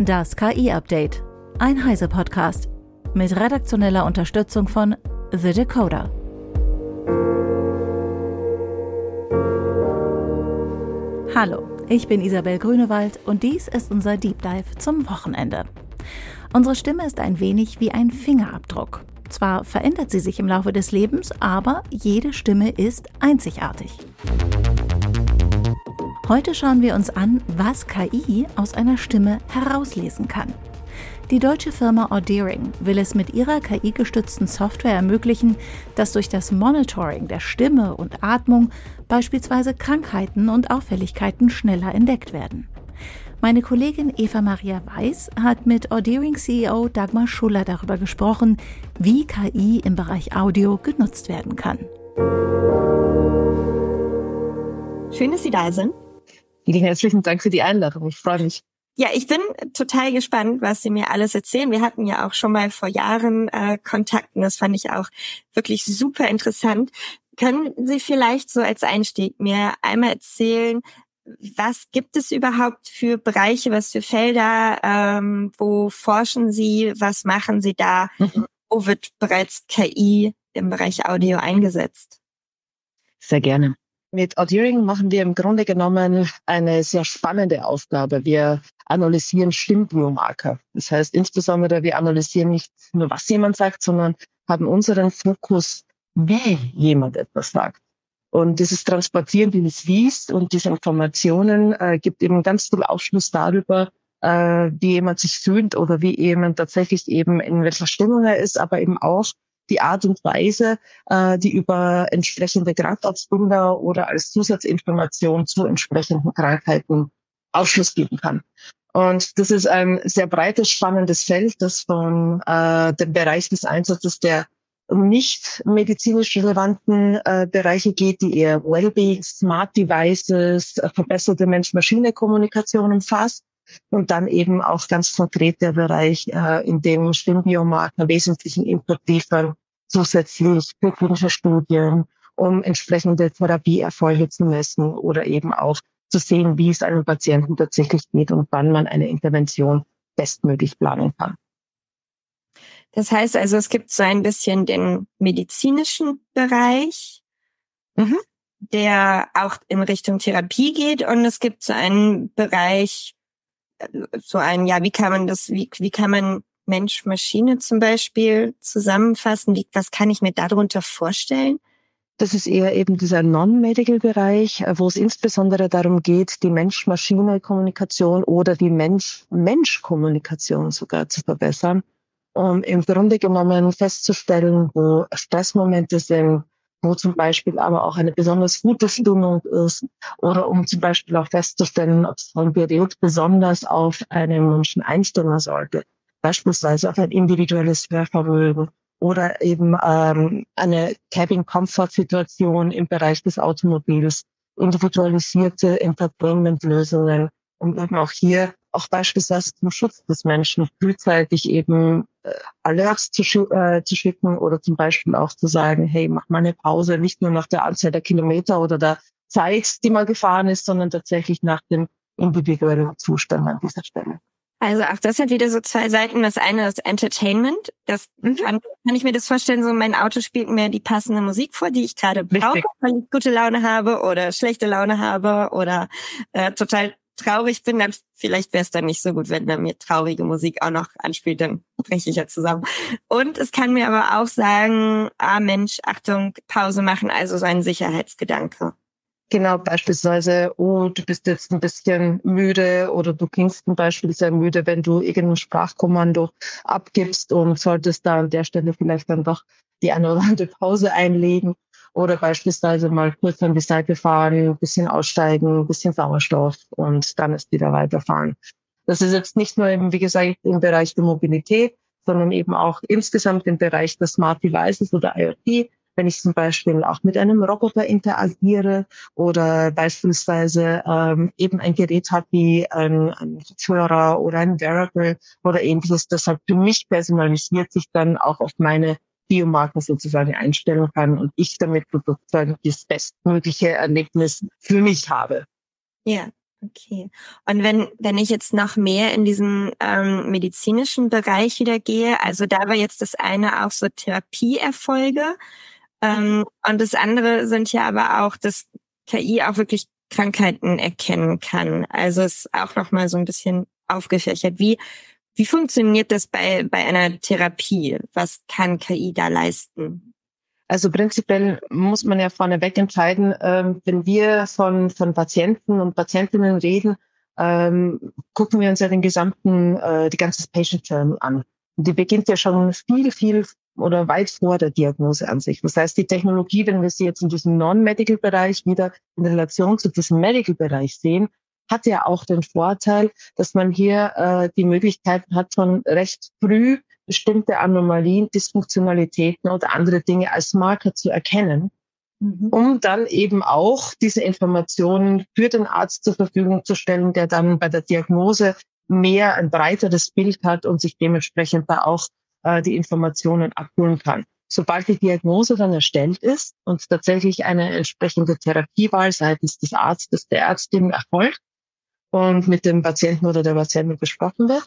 Das KI-Update. Ein Heise-Podcast. Mit redaktioneller Unterstützung von The Decoder. Hallo, ich bin Isabel Grünewald und dies ist unser Deep Dive zum Wochenende. Unsere Stimme ist ein wenig wie ein Fingerabdruck. Zwar verändert sie sich im Laufe des Lebens, aber jede Stimme ist einzigartig. Heute schauen wir uns an, was KI aus einer Stimme herauslesen kann. Die deutsche Firma Audeering will es mit ihrer KI-gestützten Software ermöglichen, dass durch das Monitoring der Stimme und Atmung beispielsweise Krankheiten und Auffälligkeiten schneller entdeckt werden. Meine Kollegin Eva Maria Weiß hat mit Audeering CEO Dagmar Schuller darüber gesprochen, wie KI im Bereich Audio genutzt werden kann. Schön, dass Sie da sind. Vielen herzlichen Dank für die Einladung. Ich freue mich. Ja, ich bin total gespannt, was Sie mir alles erzählen. Wir hatten ja auch schon mal vor Jahren äh, Kontakt und das fand ich auch wirklich super interessant. Können Sie vielleicht so als Einstieg mir einmal erzählen, was gibt es überhaupt für Bereiche, was für Felder, ähm, wo forschen Sie, was machen Sie da, mhm. wo wird bereits KI im Bereich Audio eingesetzt? Sehr gerne. Mit Audiering machen wir im Grunde genommen eine sehr spannende Aufgabe. Wir analysieren Stimmbiomarker. Das heißt insbesondere, wir analysieren nicht nur, was jemand sagt, sondern haben unseren Fokus, wie jemand etwas sagt. Und dieses Transportieren dieses Wies und diese Informationen äh, gibt eben ganz viel Aufschluss darüber, äh, wie jemand sich fühlt oder wie jemand tatsächlich eben in welcher Stimmung er ist, aber eben auch, die Art und Weise, äh, die über entsprechende Krankheitsbilder oder als Zusatzinformation zu entsprechenden Krankheiten Aufschluss geben kann. Und das ist ein sehr breites, spannendes Feld, das von äh, dem Bereich des Einsatzes der nicht medizinisch relevanten äh, Bereiche geht, die eher Wellbeing, Smart Devices, verbesserte Mensch-Maschine-Kommunikation umfasst. Und dann eben auch ganz konkret der Bereich, äh, in dem Stimmbiomarker wesentlichen Input liefern, zusätzlich für klinische Studien, um entsprechende Therapieerfolge zu messen oder eben auch zu sehen, wie es einem Patienten tatsächlich geht und wann man eine Intervention bestmöglich planen kann. Das heißt also, es gibt so ein bisschen den medizinischen Bereich, mhm. der auch in Richtung Therapie geht und es gibt so einen Bereich, äh, so ein, ja, wie kann man das, wie, wie kann man Mensch-Maschine zum Beispiel zusammenfassen? Wie, was kann ich mir darunter vorstellen? Das ist eher eben dieser Non-Medical-Bereich, äh, wo es insbesondere darum geht, die Mensch-Maschine-Kommunikation oder die Mensch-Mensch-Kommunikation sogar zu verbessern, um im Grunde genommen festzustellen, wo Stressmomente sind, wo zum Beispiel aber auch eine besonders gute Stimmung ist oder um zum Beispiel auch festzustellen, ob so ein Gerät besonders auf einen Menschen einstellen sollte, beispielsweise auf ein individuelles Hörvermögen oder eben ähm, eine Cabin-Comfort-Situation im Bereich des Automobils, individualisierte Entertainment-Lösungen, um eben auch hier auch beispielsweise zum Schutz des Menschen frühzeitig eben äh, Alerts zu, sch äh, zu schicken oder zum Beispiel auch zu sagen, hey, mach mal eine Pause, nicht nur nach der Anzahl der Kilometer oder der Zeit, die man gefahren ist, sondern tatsächlich nach dem individuellen Zustand an dieser Stelle. Also auch das hat wieder so zwei Seiten. Das eine ist Entertainment. Das mhm. kann, kann, ich mir das vorstellen, so mein Auto spielt mir die passende Musik vor, die ich gerade brauche, weil ich gute Laune habe oder schlechte Laune habe oder äh, total traurig bin, dann vielleicht wäre es dann nicht so gut, wenn er mir traurige Musik auch noch anspielt, dann breche ich ja zusammen. Und es kann mir aber auch sagen, ah Mensch, Achtung, Pause machen, also so ein Sicherheitsgedanke. Genau, beispielsweise, oh, du bist jetzt ein bisschen müde oder du klingst zum Beispiel sehr müde, wenn du irgendein Sprachkommando abgibst und solltest da an der Stelle vielleicht dann doch die eine oder andere Pause einlegen oder beispielsweise mal kurz an die Seite fahren, ein bisschen aussteigen, ein bisschen Sauerstoff und dann ist wieder weiterfahren. Das ist jetzt nicht nur eben, wie gesagt, im Bereich der Mobilität, sondern eben auch insgesamt im Bereich der Smart Devices oder IoT wenn ich zum Beispiel auch mit einem Roboter interagiere oder beispielsweise ähm, eben ein Gerät habe wie ein, ein Kopfhörer oder ein Wearable oder ähnliches, das halt für mich personalisiert sich dann auch auf meine Biomarken sozusagen einstellen kann und ich damit sozusagen das bestmögliche Erlebnis für mich habe. Ja, Okay. Und wenn, wenn ich jetzt noch mehr in diesen ähm, medizinischen Bereich wieder gehe, also da war jetzt das eine auch so Therapieerfolge ähm, und das andere sind ja aber auch, dass KI auch wirklich Krankheiten erkennen kann. Also es ist auch noch mal so ein bisschen aufgefächert. Wie wie funktioniert das bei bei einer Therapie? Was kann KI da leisten? Also prinzipiell muss man ja vorneweg entscheiden, ähm, wenn wir von, von Patienten und Patientinnen reden, ähm, gucken wir uns ja den gesamten, äh, die ganze Patient Journey an. Die beginnt ja schon viel, viel oder weit vor der Diagnose an sich. Das heißt, die Technologie, wenn wir sie jetzt in diesem Non-Medical-Bereich wieder in Relation zu diesem Medical-Bereich sehen, hat ja auch den Vorteil, dass man hier äh, die Möglichkeiten hat, schon recht früh bestimmte Anomalien, Dysfunktionalitäten oder andere Dinge als Marker zu erkennen, mhm. um dann eben auch diese Informationen für den Arzt zur Verfügung zu stellen, der dann bei der Diagnose mehr ein breiteres Bild hat und sich dementsprechend da auch äh, die Informationen abholen kann. Sobald die Diagnose dann erstellt ist und tatsächlich eine entsprechende Therapiewahl seitens des Arztes, der Ärztin erfolgt und mit dem Patienten oder der Patientin besprochen wird,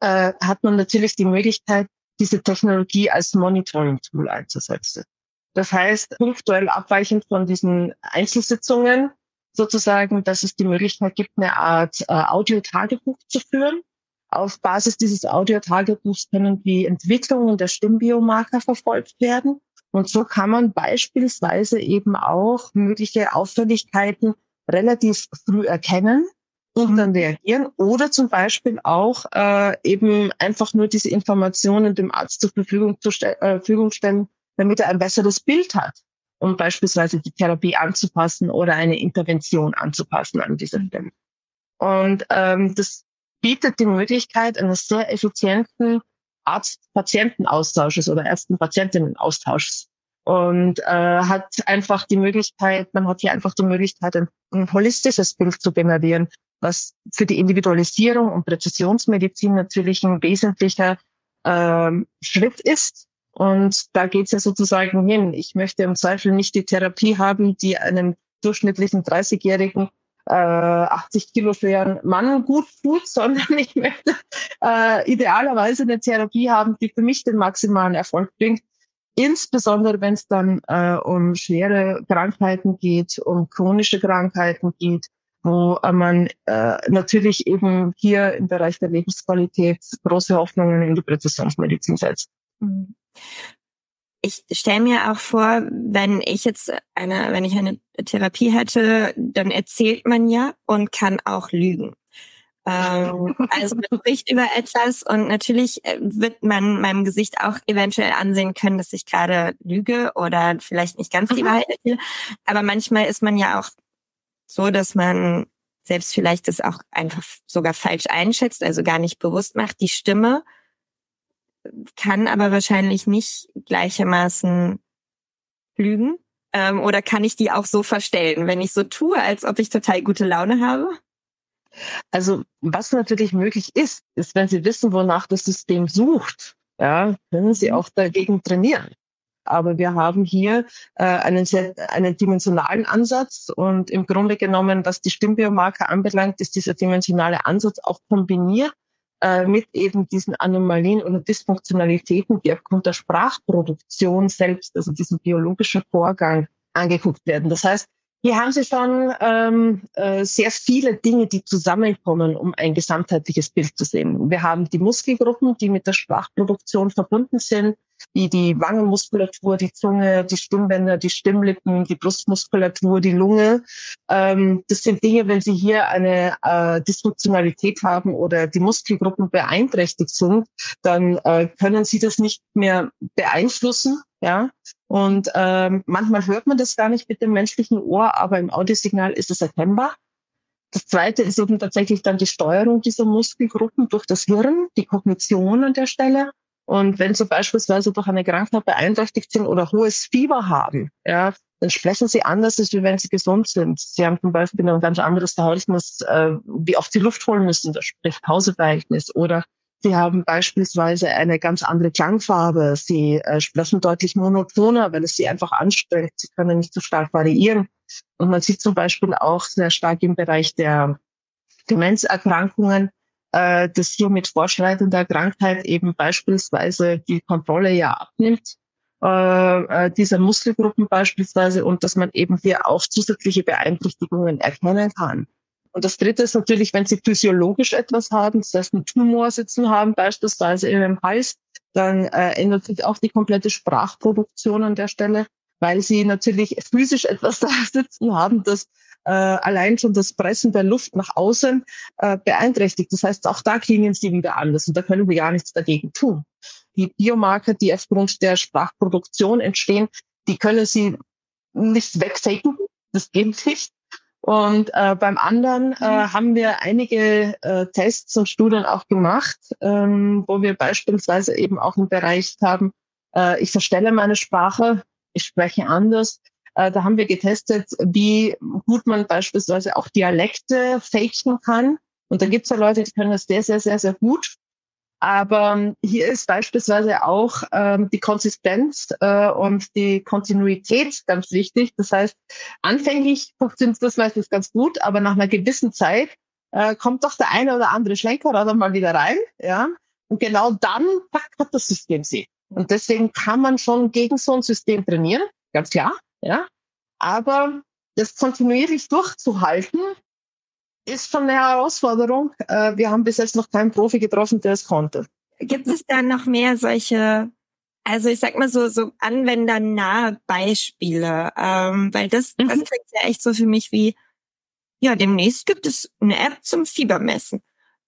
äh, hat man natürlich die Möglichkeit, diese Technologie als Monitoring-Tool einzusetzen. Das heißt, punktuell abweichend von diesen Einzelsitzungen sozusagen, dass es die Möglichkeit gibt, eine Art äh, Audio-Tagebuch zu führen. Auf Basis dieses Audio-Tagebuchs können die Entwicklungen der Stimmbiomarker verfolgt werden. Und so kann man beispielsweise eben auch mögliche Auffälligkeiten relativ früh erkennen und mhm. dann reagieren oder zum Beispiel auch äh, eben einfach nur diese Informationen dem Arzt zur Verfügung, zu ste äh, Verfügung stellen, damit er ein besseres Bild hat, um beispielsweise die Therapie anzupassen oder eine Intervention anzupassen an dieser mhm. Stelle. Und ähm, das bietet die Möglichkeit eines sehr effizienten Arzt-Patienten-Austausches oder Ärzten-Patientinnen-Austausches und äh, hat einfach die Möglichkeit, man hat hier einfach die Möglichkeit, ein, ein holistisches Bild zu generieren, was für die Individualisierung und Präzisionsmedizin natürlich ein wesentlicher ähm, Schritt ist. Und da geht es ja sozusagen hin. Ich möchte im Zweifel nicht die Therapie haben, die einem durchschnittlichen 30-jährigen äh, 80 Kilo schweren Mann gut tut, sondern ich möchte äh, idealerweise eine Therapie haben, die für mich den maximalen Erfolg bringt. Insbesondere wenn es dann äh, um schwere Krankheiten geht, um chronische Krankheiten geht, wo man äh, natürlich eben hier im Bereich der Lebensqualität große Hoffnungen in die Präzisionsmedizin setzt. Mhm. Ich stelle mir auch vor, wenn ich jetzt eine, wenn ich eine Therapie hätte, dann erzählt man ja und kann auch lügen. Ähm, also man spricht über etwas und natürlich äh, wird man meinem Gesicht auch eventuell ansehen können, dass ich gerade lüge oder vielleicht nicht ganz die mhm. Wahrheit erzähle. Aber manchmal ist man ja auch so, dass man selbst vielleicht das auch einfach sogar falsch einschätzt, also gar nicht bewusst macht. Die Stimme kann aber wahrscheinlich nicht gleichermaßen lügen. Ähm, oder kann ich die auch so verstellen, wenn ich so tue, als ob ich total gute Laune habe? Also was natürlich möglich ist, ist, wenn Sie wissen, wonach das System sucht, ja, können Sie mhm. auch dagegen trainieren. Aber wir haben hier äh, einen, sehr, einen dimensionalen Ansatz und im Grunde genommen, was die Stimmbiomarker anbelangt, ist dieser dimensionale Ansatz auch kombiniert äh, mit eben diesen Anomalien oder Dysfunktionalitäten, die aufgrund der Sprachproduktion selbst, also diesem biologischen Vorgang, angeguckt werden. Das heißt, hier haben Sie schon ähm, äh, sehr viele Dinge, die zusammenkommen, um ein gesamtheitliches Bild zu sehen. Wir haben die Muskelgruppen, die mit der Sprachproduktion verbunden sind wie die Wangenmuskulatur, die Zunge, die Stimmbänder, die Stimmlippen, die Brustmuskulatur, die Lunge. Ähm, das sind Dinge, wenn Sie hier eine äh, Dysfunktionalität haben oder die Muskelgruppen beeinträchtigt sind, dann äh, können Sie das nicht mehr beeinflussen. Ja, und ähm, manchmal hört man das gar nicht mit dem menschlichen Ohr, aber im Audiosignal ist es erkennbar. Das zweite ist eben tatsächlich dann die Steuerung dieser Muskelgruppen durch das Hirn, die Kognition an der Stelle. Und wenn sie beispielsweise durch eine Krankheit beeinträchtigt sind oder hohes Fieber haben, ja, dann sprechen sie anders, als wenn sie gesund sind. Sie haben zum Beispiel ein ganz anderes Verhältnis, äh, wie oft sie Luft holen müssen, das spricht Pauseverhältnis. Oder sie haben beispielsweise eine ganz andere Klangfarbe. Sie äh, sprechen deutlich monotoner, weil es sie einfach anstrengt. Sie können nicht so stark variieren. Und man sieht zum Beispiel auch sehr stark im Bereich der Demenzerkrankungen, äh, dass hier mit vorschreitender Krankheit eben beispielsweise die Kontrolle ja abnimmt äh, äh, dieser Muskelgruppen beispielsweise und dass man eben hier auch zusätzliche Beeinträchtigungen erkennen kann. Und das Dritte ist natürlich, wenn Sie physiologisch etwas haben, das heißt einen Tumor sitzen haben, beispielsweise in dem Hals, dann äh, ändert sich auch die komplette Sprachproduktion an der Stelle, weil Sie natürlich physisch etwas da sitzen haben, das äh, allein schon das Pressen der Luft nach außen äh, beeinträchtigt. Das heißt, auch da klingen sie wieder anders und da können wir gar nichts dagegen tun. Die Biomarker, die aufgrund der Sprachproduktion entstehen, die können sie nicht wegfaken. Das geht nicht. Und äh, beim anderen äh, mhm. haben wir einige äh, Tests und Studien auch gemacht, ähm, wo wir beispielsweise eben auch im Bereich haben, äh, ich verstelle meine Sprache, ich spreche anders, da haben wir getestet, wie gut man beispielsweise auch Dialekte faken kann. Und da gibt es ja Leute, die können das sehr, sehr, sehr, sehr gut. Aber hier ist beispielsweise auch ähm, die Konsistenz äh, und die Kontinuität ganz wichtig. Das heißt, anfänglich funktioniert das meistens ganz gut, aber nach einer gewissen Zeit äh, kommt doch der eine oder andere Schlenker oder mal wieder rein. Ja? Und genau dann hat das System sie. Und deswegen kann man schon gegen so ein System trainieren, ganz klar. Ja? Aber das kontinuierlich durchzuhalten, ist schon eine Herausforderung. Äh, wir haben bis jetzt noch keinen Profi getroffen, der es konnte. Gibt es da noch mehr solche, also ich sag mal so, so anwendernahe Beispiele? Ähm, weil das, mhm. das klingt ja echt so für mich wie, ja, demnächst gibt es eine App zum Fiebermessen.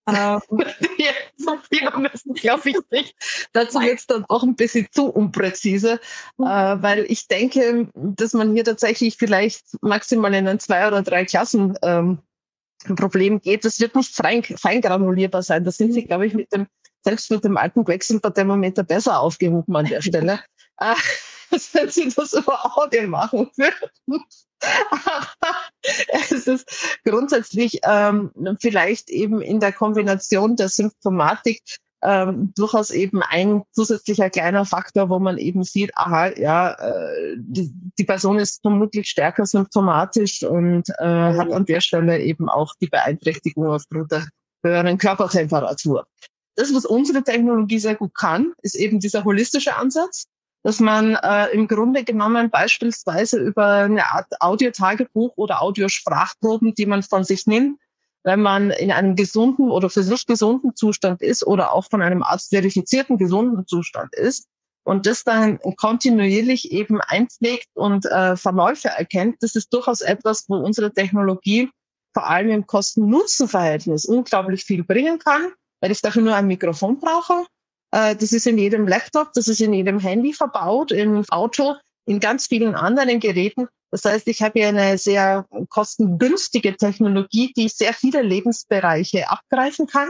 Ähm, ja, so viel müssen, glaube ich nicht. Dazu es dann auch ein bisschen zu unpräzise, mhm. äh, weil ich denke, dass man hier tatsächlich vielleicht maximal in ein zwei oder drei Klassen ähm, ein Problem geht. Das wird nicht fein, fein granulierbar sein. Da sind Sie, mhm. glaube ich, mit dem, selbst mit dem alten Quecksilberthermometer besser aufgehoben an der Stelle. äh, wenn Sie das über Audio machen würden. es ist grundsätzlich ähm, vielleicht eben in der Kombination der Symptomatik ähm, durchaus eben ein zusätzlicher kleiner Faktor, wo man eben sieht, aha, ja, äh, die, die Person ist vermutlich stärker symptomatisch und äh, hat an der Stelle eben auch die Beeinträchtigung aufgrund der höheren Körpertemperatur. Das, was unsere Technologie sehr gut kann, ist eben dieser holistische Ansatz dass man äh, im Grunde genommen beispielsweise über eine Art Audiotagebuch oder Audiosprachproben, die man von sich nimmt, wenn man in einem gesunden oder für sich gesunden Zustand ist oder auch von einem Arzt verifizierten gesunden Zustand ist und das dann kontinuierlich eben einpflegt und äh, Verläufe erkennt, das ist durchaus etwas, wo unsere Technologie vor allem im Kosten-Nutzen-Verhältnis unglaublich viel bringen kann, weil ich dafür nur ein Mikrofon brauche das ist in jedem Laptop, das ist in jedem Handy verbaut, im Auto, in ganz vielen anderen Geräten. Das heißt, ich habe hier eine sehr kostengünstige Technologie, die sehr viele Lebensbereiche abgreifen kann.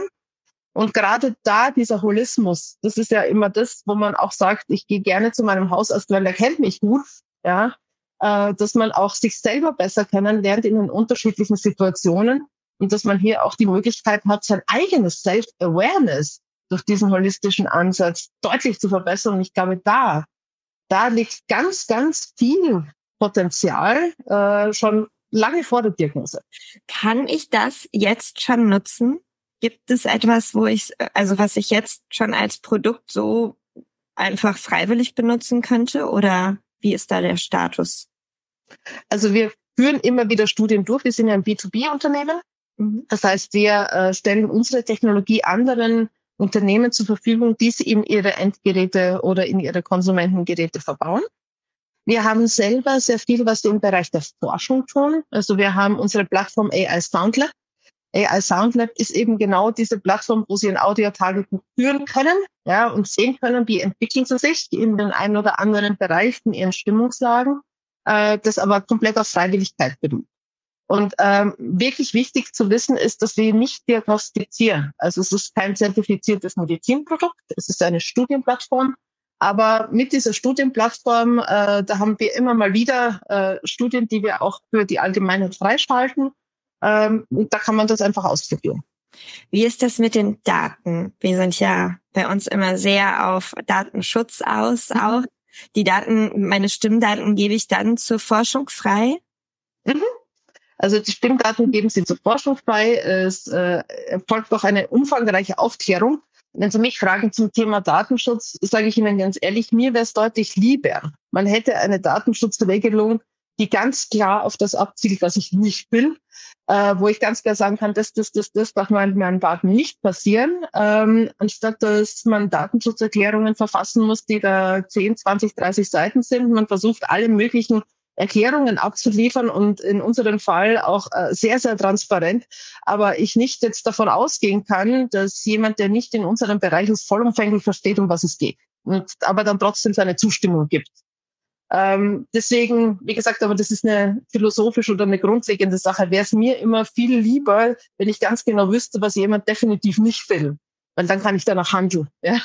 Und gerade da dieser Holismus, das ist ja immer das, wo man auch sagt, ich gehe gerne zu meinem Hausarzt, weil er kennt mich gut, ja, äh, dass man auch sich selber besser kennenlernt in den unterschiedlichen Situationen und dass man hier auch die Möglichkeit hat, sein eigenes Self-Awareness durch diesen holistischen Ansatz deutlich zu verbessern. Und ich glaube, da, da liegt ganz, ganz viel Potenzial äh, schon lange vor der Diagnose. Kann ich das jetzt schon nutzen? Gibt es etwas, wo ich, also was ich jetzt schon als Produkt so einfach freiwillig benutzen könnte? Oder wie ist da der Status? Also wir führen immer wieder Studien durch. Wir sind ja ein B2B-Unternehmen. Mhm. Das heißt, wir äh, stellen unsere Technologie anderen Unternehmen zur Verfügung, die sie in ihre Endgeräte oder in ihre Konsumentengeräte verbauen. Wir haben selber sehr viel, was wir im Bereich der Forschung tun. Also wir haben unsere Plattform AI Soundlab. AI Soundlab ist eben genau diese Plattform, wo Sie ein Audiotagebuch führen können, ja, und sehen können, wie entwickeln sie sich in den einen oder anderen Bereichen, ihren Stimmungslagen, äh, das aber komplett auf Freiwilligkeit beruht. Und ähm, wirklich wichtig zu wissen ist, dass wir nicht diagnostizieren. Also es ist kein zertifiziertes Medizinprodukt, es ist eine Studienplattform. Aber mit dieser Studienplattform, äh, da haben wir immer mal wieder äh, Studien, die wir auch für die Allgemeinheit freischalten. Ähm, und da kann man das einfach ausprobieren. Wie ist das mit den Daten? Wir sind ja bei uns immer sehr auf Datenschutz aus. Mhm. Auch die Daten, meine Stimmdaten gebe ich dann zur Forschung frei. Mhm. Also die Stimmdaten geben Sie zur Forschung frei. Es äh, erfolgt auch eine umfangreiche Aufklärung. Wenn Sie mich fragen zum Thema Datenschutz, sage ich Ihnen ganz ehrlich, mir wäre es deutlich lieber. Man hätte eine Datenschutzregelung, die ganz klar auf das abzielt, was ich nicht will, äh, wo ich ganz klar sagen kann, das, das, das, das darf man mit meinen Daten nicht passieren, ähm, anstatt dass man Datenschutzerklärungen verfassen muss, die da 10, 20, 30 Seiten sind. Man versucht alle möglichen Erklärungen abzuliefern und in unserem Fall auch äh, sehr, sehr transparent. Aber ich nicht jetzt davon ausgehen kann, dass jemand, der nicht in unserem Bereich ist, vollumfänglich versteht, um was es geht. Und aber dann trotzdem seine Zustimmung gibt. Ähm, deswegen, wie gesagt, aber das ist eine philosophische oder eine grundlegende Sache. Wäre es mir immer viel lieber, wenn ich ganz genau wüsste, was jemand definitiv nicht will weil dann kann ich danach handeln. Ja?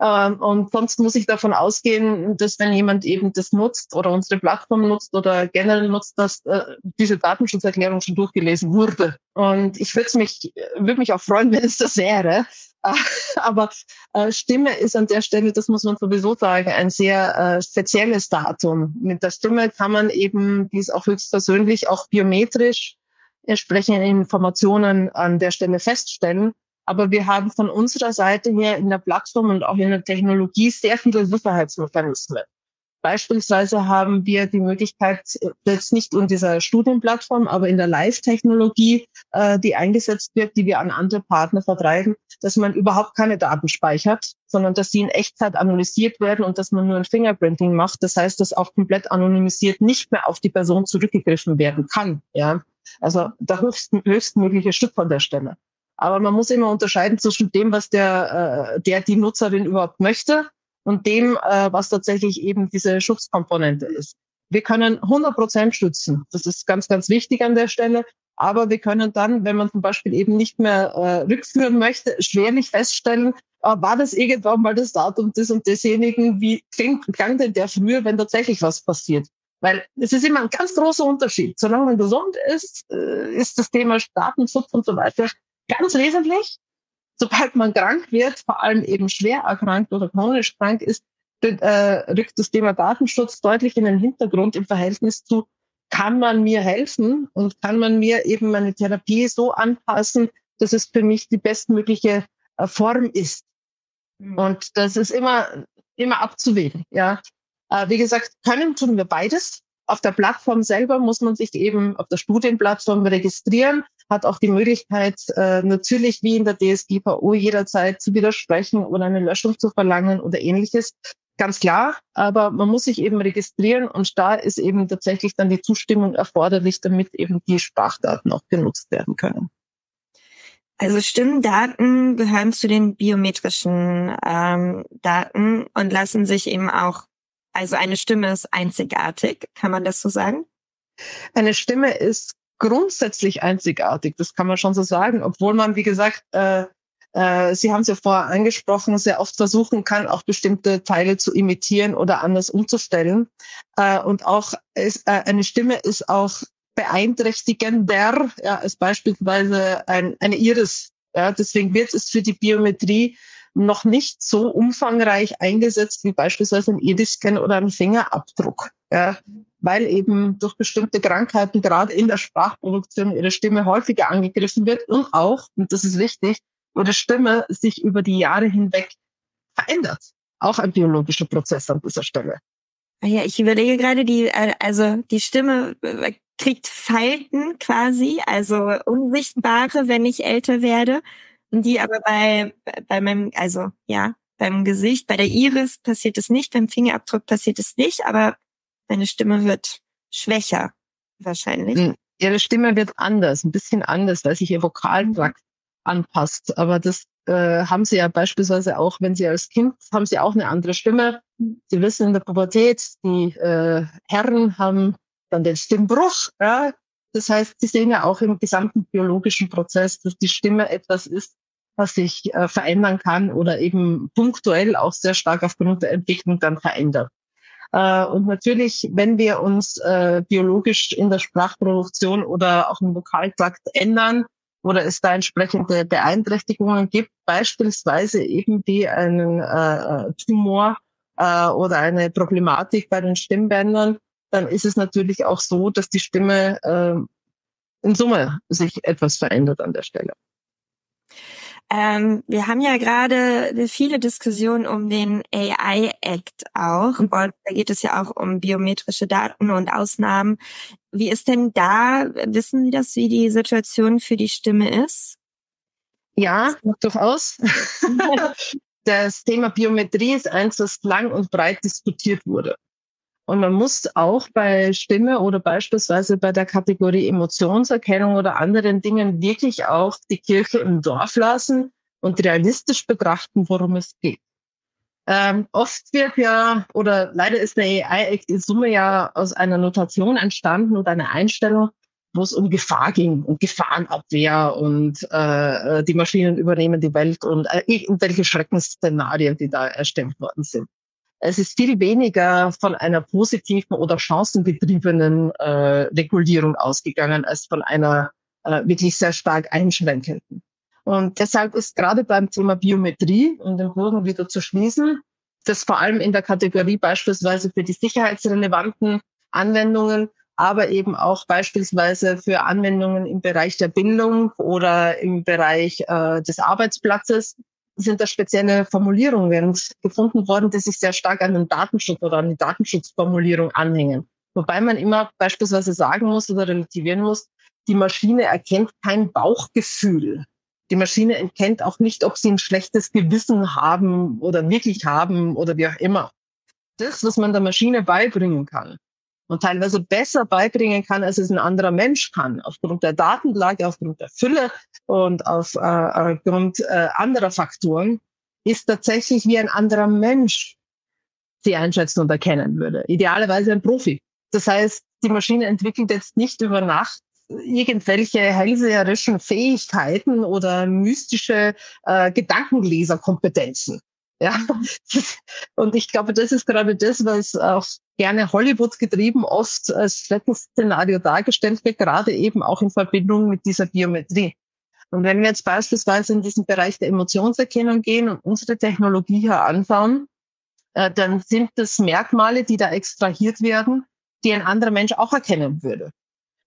Ähm, und sonst muss ich davon ausgehen, dass wenn jemand eben das nutzt oder unsere Plattform nutzt oder generell nutzt, dass äh, diese Datenschutzerklärung schon durchgelesen wurde. Und ich würde mich, würde mich auch freuen, wenn es das wäre. Aber äh, Stimme ist an der Stelle, das muss man sowieso sagen, ein sehr äh, spezielles Datum. Mit der Stimme kann man eben, die ist auch höchstpersönlich, auch biometrisch entsprechende Informationen an der Stelle feststellen. Aber wir haben von unserer Seite her in der Plattform und auch in der Technologie sehr viele Sicherheitsmechanismen. Beispielsweise haben wir die Möglichkeit, jetzt nicht in dieser Studienplattform, aber in der Live-Technologie, äh, die eingesetzt wird, die wir an andere Partner vertreiben, dass man überhaupt keine Daten speichert, sondern dass sie in Echtzeit analysiert werden und dass man nur ein Fingerprinting macht. Das heißt, dass auch komplett anonymisiert nicht mehr auf die Person zurückgegriffen werden kann. Ja, also der höchsten, höchstmögliche Stück von der Stelle. Aber man muss immer unterscheiden zwischen dem, was der, äh, der die Nutzerin überhaupt möchte und dem, äh, was tatsächlich eben diese Schutzkomponente ist. Wir können 100 Prozent schützen. Das ist ganz, ganz wichtig an der Stelle. Aber wir können dann, wenn man zum Beispiel eben nicht mehr äh, rückführen möchte, schwerlich feststellen, äh, war das irgendwann mal das Datum des und desjenigen, wie klingt, klang denn der früher, wenn tatsächlich was passiert? Weil es ist immer ein ganz großer Unterschied. Solange man gesund ist, äh, ist das Thema Datenschutz und so weiter ganz wesentlich. Sobald man krank wird, vor allem eben schwer erkrankt oder chronisch krank ist, äh, rückt das Thema Datenschutz deutlich in den Hintergrund im Verhältnis zu, kann man mir helfen und kann man mir eben meine Therapie so anpassen, dass es für mich die bestmögliche äh, Form ist. Mhm. Und das ist immer, immer abzuwägen, ja. Äh, wie gesagt, können tun wir beides. Auf der Plattform selber muss man sich eben auf der Studienplattform registrieren hat auch die Möglichkeit, äh, natürlich wie in der DSGVO jederzeit zu widersprechen oder eine Löschung zu verlangen oder ähnliches. Ganz klar, aber man muss sich eben registrieren und da ist eben tatsächlich dann die Zustimmung erforderlich, damit eben die Sprachdaten auch genutzt werden können. Also Stimmdaten gehören zu den biometrischen ähm, Daten und lassen sich eben auch, also eine Stimme ist einzigartig, kann man das so sagen? Eine Stimme ist grundsätzlich einzigartig, das kann man schon so sagen, obwohl man, wie gesagt, äh, äh, Sie haben es ja vorher angesprochen, sehr oft versuchen kann, auch bestimmte Teile zu imitieren oder anders umzustellen. Äh, und auch ist, äh, eine Stimme ist auch beeinträchtigender, ja, als beispielsweise ein, eine Iris. Ja, deswegen wird es für die Biometrie noch nicht so umfangreich eingesetzt wie beispielsweise ein Iris-Scan oder ein Fingerabdruck. Ja, weil eben durch bestimmte Krankheiten gerade in der Sprachproduktion ihre Stimme häufiger angegriffen wird und auch, und das ist wichtig, ihre Stimme sich über die Jahre hinweg verändert. Auch ein biologischer Prozess an dieser Stelle. Ah ja, ich überlege gerade, die, äh, also die Stimme äh, kriegt Falten quasi, also unsichtbare, wenn ich älter werde, die aber bei, bei meinem, also ja, beim Gesicht, bei der Iris passiert es nicht, beim Fingerabdruck passiert es nicht, aber Deine Stimme wird schwächer, wahrscheinlich. Hm, ihre Stimme wird anders, ein bisschen anders, weil sich ihr Vokaltrakt anpasst. Aber das äh, haben sie ja beispielsweise auch, wenn sie als Kind, haben sie auch eine andere Stimme. Sie wissen in der Pubertät, die äh, Herren haben dann den Stimmbruch. Ja? Das heißt, sie sehen ja auch im gesamten biologischen Prozess, dass die Stimme etwas ist, was sich äh, verändern kann oder eben punktuell auch sehr stark aufgrund der Entwicklung dann verändert. Äh, und natürlich, wenn wir uns äh, biologisch in der Sprachproduktion oder auch im Vokaltrakt ändern oder es da entsprechende Beeinträchtigungen gibt, beispielsweise eben wie einen äh, Tumor äh, oder eine Problematik bei den Stimmbändern, dann ist es natürlich auch so, dass die Stimme äh, in Summe sich etwas verändert an der Stelle. Ähm, wir haben ja gerade viele Diskussionen um den AI Act auch. Mhm. Und da geht es ja auch um biometrische Daten und Ausnahmen. Wie ist denn da, wissen Sie das, wie die Situation für die Stimme ist? Ja, durchaus. das Thema Biometrie ist eins, das lang und breit diskutiert wurde. Und man muss auch bei Stimme oder beispielsweise bei der Kategorie Emotionserkennung oder anderen Dingen wirklich auch die Kirche im Dorf lassen und realistisch betrachten, worum es geht. Ähm, oft wird ja, oder leider ist der AI-Act in Summe ja aus einer Notation entstanden und einer Einstellung, wo es um Gefahr ging und Gefahrenabwehr und äh, die Maschinen übernehmen die Welt und äh, irgendwelche Schreckensszenarien, die da erstellt worden sind. Es ist viel weniger von einer positiven oder chancenbetriebenen äh, Regulierung ausgegangen als von einer äh, wirklich sehr stark einschränkenden. Und deshalb ist gerade beim Thema Biometrie, um den Bogen wieder zu schließen, das vor allem in der Kategorie beispielsweise für die sicherheitsrelevanten Anwendungen, aber eben auch beispielsweise für Anwendungen im Bereich der Bildung oder im Bereich äh, des Arbeitsplatzes sind da spezielle Formulierungen gefunden worden, die sich sehr stark an den Datenschutz oder an die Datenschutzformulierung anhängen. Wobei man immer beispielsweise sagen muss oder relativieren muss, die Maschine erkennt kein Bauchgefühl. Die Maschine erkennt auch nicht, ob sie ein schlechtes Gewissen haben oder wirklich haben oder wie auch immer. Das, was man der Maschine beibringen kann und teilweise besser beibringen kann, als es ein anderer Mensch kann, aufgrund der Datenlage, aufgrund der Fülle und äh, aufgrund äh, anderer Faktoren, ist tatsächlich wie ein anderer Mensch sie einschätzen und erkennen würde. Idealerweise ein Profi. Das heißt, die Maschine entwickelt jetzt nicht über Nacht irgendwelche hellseherischen Fähigkeiten oder mystische äh, Gedankenleserkompetenzen. Ja, und ich glaube, das ist gerade das, was auch gerne Hollywood getrieben oft als Rettungsszenario dargestellt wird, gerade eben auch in Verbindung mit dieser Biometrie. Und wenn wir jetzt beispielsweise in diesen Bereich der Emotionserkennung gehen und unsere Technologie hier anschauen, äh, dann sind das Merkmale, die da extrahiert werden, die ein anderer Mensch auch erkennen würde.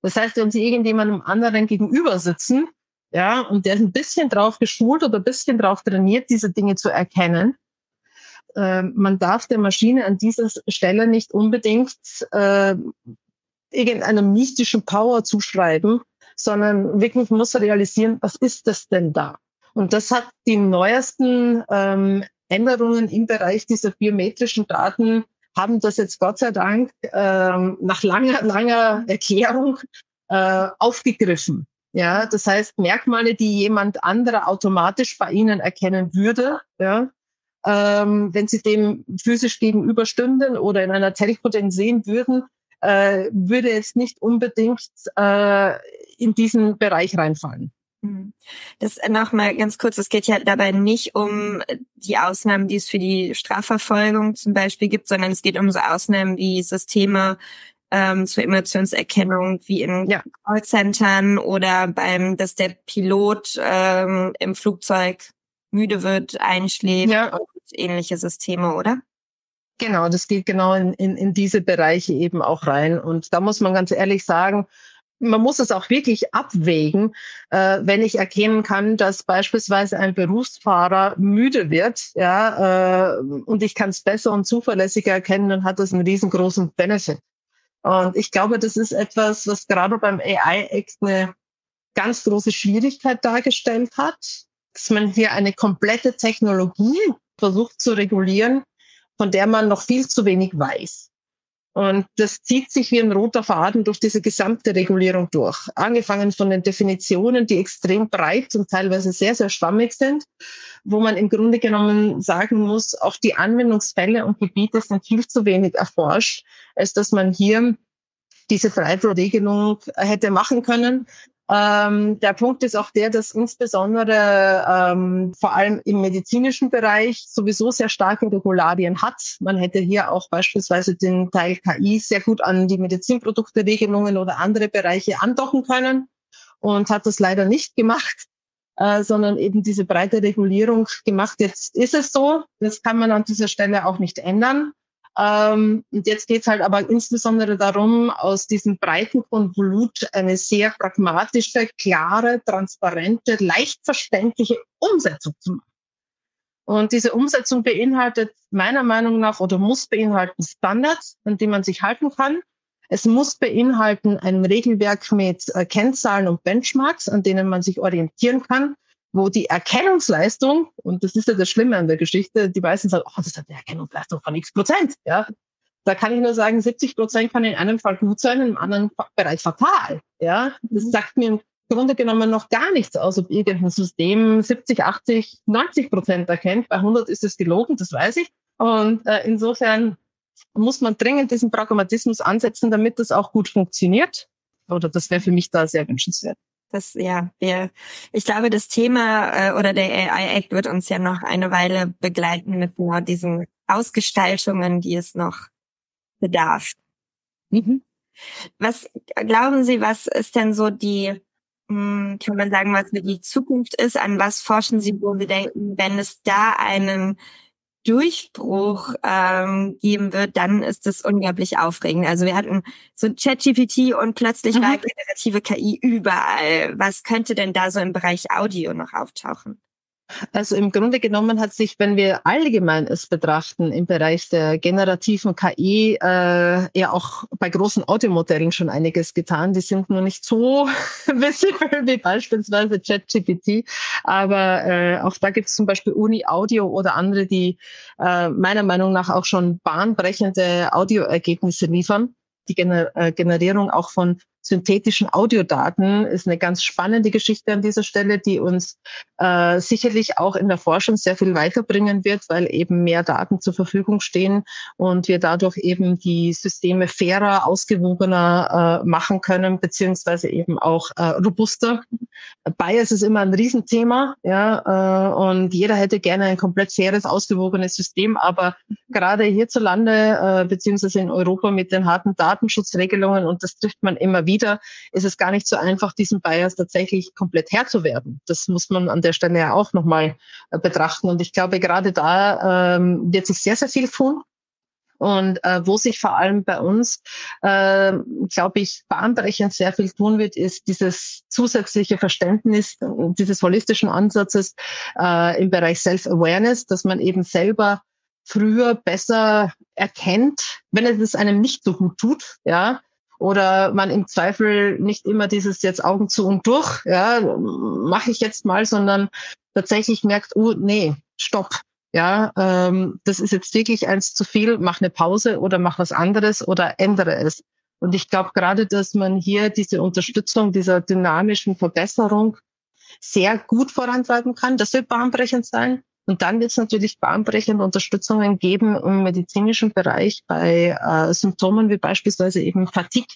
Das heißt, wenn Sie irgendjemandem anderen gegenüber sitzen, ja, und der ist ein bisschen drauf geschult oder ein bisschen drauf trainiert, diese Dinge zu erkennen, äh, man darf der Maschine an dieser Stelle nicht unbedingt äh, irgendeiner mystischen Power zuschreiben, sondern wirklich muss realisieren, was ist das denn da? Und das hat die neuesten ähm, Änderungen im Bereich dieser biometrischen Daten haben das jetzt Gott sei Dank ähm, nach langer, langer Erklärung äh, aufgegriffen. Ja, das heißt Merkmale, die jemand anderer automatisch bei Ihnen erkennen würde, ja, ähm, wenn Sie dem physisch gegenüberstünden oder in einer Telco den sehen würden, äh, würde jetzt nicht unbedingt äh, in diesen Bereich reinfallen. Mhm. Das nochmal ganz kurz, es geht ja dabei nicht um die Ausnahmen, die es für die Strafverfolgung zum Beispiel gibt, sondern es geht um so Ausnahmen wie Systeme ähm, zur Emotionserkennung wie in ja. Callcentern oder beim, dass der Pilot ähm, im Flugzeug müde wird, einschläft ja. und ähnliche Systeme, oder? Genau, das geht genau in, in, in diese Bereiche eben auch rein. Und da muss man ganz ehrlich sagen, man muss es auch wirklich abwägen, äh, wenn ich erkennen kann, dass beispielsweise ein Berufsfahrer müde wird, ja, äh, und ich kann es besser und zuverlässiger erkennen, dann hat das einen riesengroßen Benefit. Und ich glaube, das ist etwas, was gerade beim AI-Act eine ganz große Schwierigkeit dargestellt hat, dass man hier eine komplette Technologie versucht zu regulieren, von der man noch viel zu wenig weiß. Und das zieht sich wie ein roter Faden durch diese gesamte Regulierung durch. Angefangen von den Definitionen, die extrem breit und teilweise sehr, sehr schwammig sind, wo man im Grunde genommen sagen muss, auch die Anwendungsfälle und Gebiete sind viel zu wenig erforscht, als dass man hier diese Freiflugregelung hätte machen können. Ähm, der Punkt ist auch der, dass insbesondere ähm, vor allem im medizinischen Bereich sowieso sehr starke Regularien hat. Man hätte hier auch beispielsweise den Teil KI sehr gut an die Medizinprodukte-Regelungen oder andere Bereiche andocken können und hat das leider nicht gemacht, äh, sondern eben diese breite Regulierung gemacht. Jetzt ist es so, das kann man an dieser Stelle auch nicht ändern. Ähm, und jetzt geht es halt aber insbesondere darum, aus diesem breiten Konvolut eine sehr pragmatische, klare, transparente, leicht verständliche Umsetzung zu machen. Und diese Umsetzung beinhaltet meiner Meinung nach oder muss beinhalten Standards, an die man sich halten kann. Es muss beinhalten ein Regelwerk mit äh, Kennzahlen und Benchmarks, an denen man sich orientieren kann, wo die Erkennungsleistung, und das ist ja das Schlimme an der Geschichte, die meisten sagen, oh, das ist eine Erkennungsleistung von x Prozent. Ja, da kann ich nur sagen, 70 Prozent kann in einem Fall gut sein, im anderen Bereich fatal. Ja, das mhm. sagt mir im Grunde genommen noch gar nichts aus, ob irgendein System 70, 80, 90 Prozent erkennt. Bei 100 ist es gelogen, das weiß ich. Und äh, insofern muss man dringend diesen Pragmatismus ansetzen, damit das auch gut funktioniert. Oder das wäre für mich da sehr wünschenswert. Das, ja, wir, ich glaube, das Thema äh, oder der AI Act wird uns ja noch eine Weile begleiten mit genau diesen Ausgestaltungen, die es noch bedarf. Mhm. Was glauben Sie, was ist denn so die, hm, kann man sagen, was die Zukunft ist? An was forschen Sie, wo Sie denken, wenn es da einen Durchbruch ähm, geben wird, dann ist das unglaublich aufregend. Also wir hatten so ChatGPT und plötzlich mhm. war generative KI überall. Was könnte denn da so im Bereich Audio noch auftauchen? Also im Grunde genommen hat sich, wenn wir allgemein es betrachten, im Bereich der generativen KI äh, ja auch bei großen Audiomodellen schon einiges getan. Die sind nur nicht so visible wie beispielsweise ChatGPT, aber äh, auch da gibt es zum Beispiel Uni Audio oder andere, die äh, meiner Meinung nach auch schon bahnbrechende Audioergebnisse liefern die äh, Generierung auch von synthetischen Audiodaten ist eine ganz spannende Geschichte an dieser Stelle, die uns äh, sicherlich auch in der Forschung sehr viel weiterbringen wird, weil eben mehr Daten zur Verfügung stehen und wir dadurch eben die Systeme fairer, ausgewogener äh, machen können, beziehungsweise eben auch äh, robuster. Bias ist immer ein Riesenthema, ja, äh, und jeder hätte gerne ein komplett faires, ausgewogenes System, aber gerade hierzulande, äh, beziehungsweise in Europa mit den harten Datenschutzregelungen, und das trifft man immer wieder, wieder, ist es gar nicht so einfach, diesen Bias tatsächlich komplett Herr zu werden. Das muss man an der Stelle ja auch nochmal äh, betrachten. Und ich glaube, gerade da ähm, wird sich sehr, sehr viel tun. Und äh, wo sich vor allem bei uns, äh, glaube ich, bahnbrechend sehr viel tun wird, ist dieses zusätzliche Verständnis dieses holistischen Ansatzes äh, im Bereich Self-Awareness, dass man eben selber früher besser erkennt, wenn es einem nicht so gut tut, ja, oder man im Zweifel nicht immer dieses jetzt Augen zu und durch, ja, mache ich jetzt mal, sondern tatsächlich merkt, oh nee, stopp. Ja, ähm, das ist jetzt wirklich eins zu viel, mach eine Pause oder mach was anderes oder ändere es. Und ich glaube gerade, dass man hier diese Unterstützung dieser dynamischen Verbesserung sehr gut vorantreiben kann. Das wird bahnbrechend sein. Und dann wird es natürlich bahnbrechende Unterstützungen geben im medizinischen Bereich bei äh, Symptomen wie beispielsweise eben Fatigue,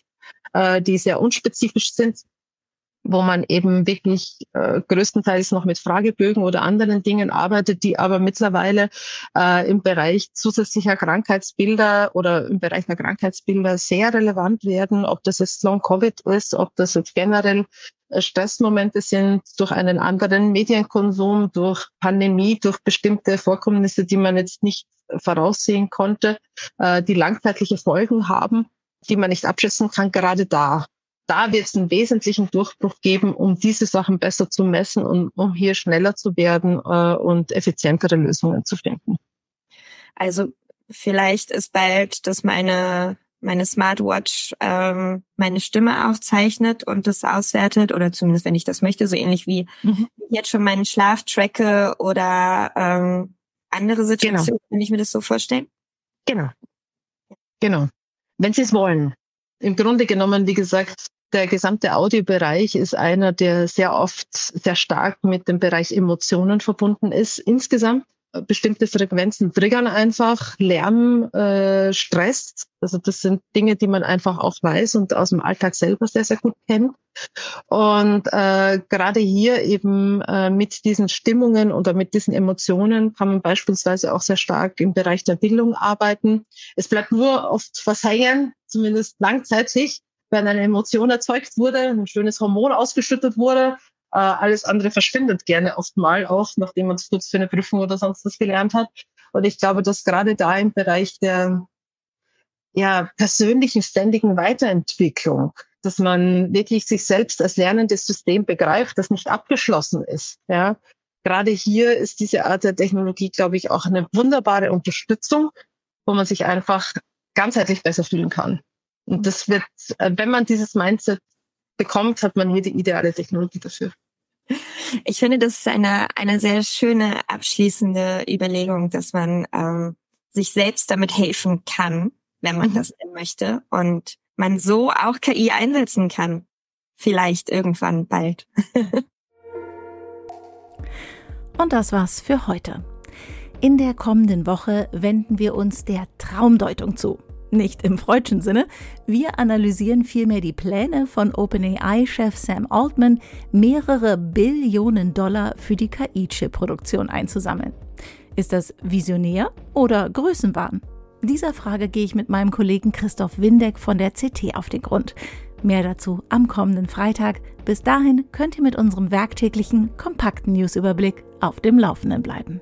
äh, die sehr unspezifisch sind, wo man eben wirklich äh, größtenteils noch mit Fragebögen oder anderen Dingen arbeitet, die aber mittlerweile äh, im Bereich zusätzlicher Krankheitsbilder oder im Bereich der Krankheitsbilder sehr relevant werden, ob das jetzt Long-Covid ist, ob das jetzt generell Stressmomente sind durch einen anderen Medienkonsum, durch Pandemie, durch bestimmte Vorkommnisse, die man jetzt nicht voraussehen konnte, äh, die langzeitliche Folgen haben, die man nicht abschätzen kann, gerade da. Da wird es einen wesentlichen Durchbruch geben, um diese Sachen besser zu messen und um hier schneller zu werden äh, und effizientere Lösungen zu finden. Also vielleicht ist bald, dass meine meine Smartwatch ähm, meine Stimme aufzeichnet und das auswertet oder zumindest wenn ich das möchte, so ähnlich wie mhm. jetzt schon meinen Schlaf tracke oder ähm, andere Situationen, genau. kann ich mir das so vorstellen? Genau. Genau. Wenn Sie es wollen. Im Grunde genommen, wie gesagt, der gesamte Audiobereich ist einer, der sehr oft sehr stark mit dem Bereich Emotionen verbunden ist. Insgesamt bestimmte Frequenzen triggern einfach, Lärm, äh, Stress. Also das sind Dinge, die man einfach auch weiß und aus dem Alltag selber sehr, sehr gut kennt. Und äh, gerade hier eben äh, mit diesen Stimmungen oder mit diesen Emotionen kann man beispielsweise auch sehr stark im Bereich der Bildung arbeiten. Es bleibt nur oft was hängen, zumindest langzeitig, wenn eine Emotion erzeugt wurde, ein schönes Hormon ausgeschüttet wurde, äh, alles andere verschwindet gerne oft mal auch, nachdem man es kurz für eine Prüfung oder sonst was gelernt hat. Und ich glaube, dass gerade da im Bereich der ja, persönlichen, ständigen Weiterentwicklung, dass man wirklich sich selbst als lernendes System begreift, das nicht abgeschlossen ist. Ja, gerade hier ist diese Art der Technologie, glaube ich, auch eine wunderbare Unterstützung, wo man sich einfach ganzheitlich besser fühlen kann. Und das wird, äh, wenn man dieses Mindset bekommt, hat man hier die ideale Technologie dafür. Ich finde, das ist eine, eine sehr schöne abschließende Überlegung, dass man ähm, sich selbst damit helfen kann, wenn man mhm. das denn möchte. Und man so auch KI einsetzen kann. Vielleicht irgendwann bald. Und das war's für heute. In der kommenden Woche wenden wir uns der Traumdeutung zu. Nicht im freudschen Sinne. Wir analysieren vielmehr die Pläne von OpenAI-Chef Sam Altman, mehrere Billionen Dollar für die KI-Chip-Produktion einzusammeln. Ist das visionär oder Größenwahn? Dieser Frage gehe ich mit meinem Kollegen Christoph Windeck von der CT auf den Grund. Mehr dazu am kommenden Freitag. Bis dahin könnt ihr mit unserem werktäglichen, kompakten Newsüberblick auf dem Laufenden bleiben.